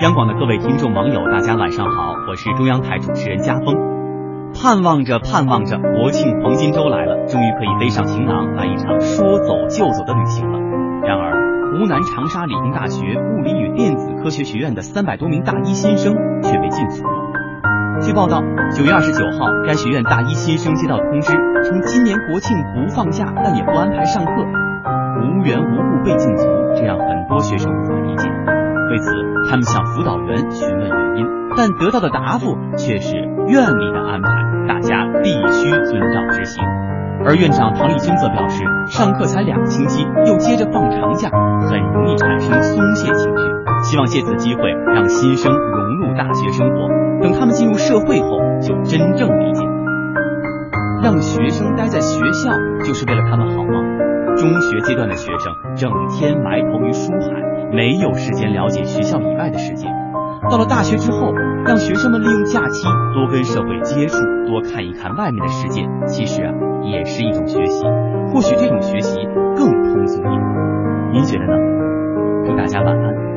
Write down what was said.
央广的各位听众网友，大家晚上好，我是中央台主持人家峰。盼望着盼望着，国庆黄金周来了，终于可以背上行囊，来一场说走就走的旅行了。然而，湖南长沙理工大学物理与电子科学学院的三百多名大一新生却被禁足了。据报道，九月二十九号，该学院大一新生接到通知，称今年国庆不放假，但也不安排上课，无缘无故被禁足，这让很多学生无法理解。为此，他们向辅导员询问原因，但得到的答复却是院里的安排，大家必须遵照执行。而院长唐立军则表示，上课才两个星期，又接着放长假，很容易产生松懈情绪，希望借此机会让新生融入大学生活，等他们进入社会后就真正理解。让学生待在学校，就是为了他们好吗？中学阶段的学生整天埋头于书海。没有时间了解学校以外的世界。到了大学之后，让学生们利用假期多跟社会接触，多看一看外面的世界，其实啊，也是一种学习。或许这种学习更通俗易懂。您觉得呢？祝大家晚安。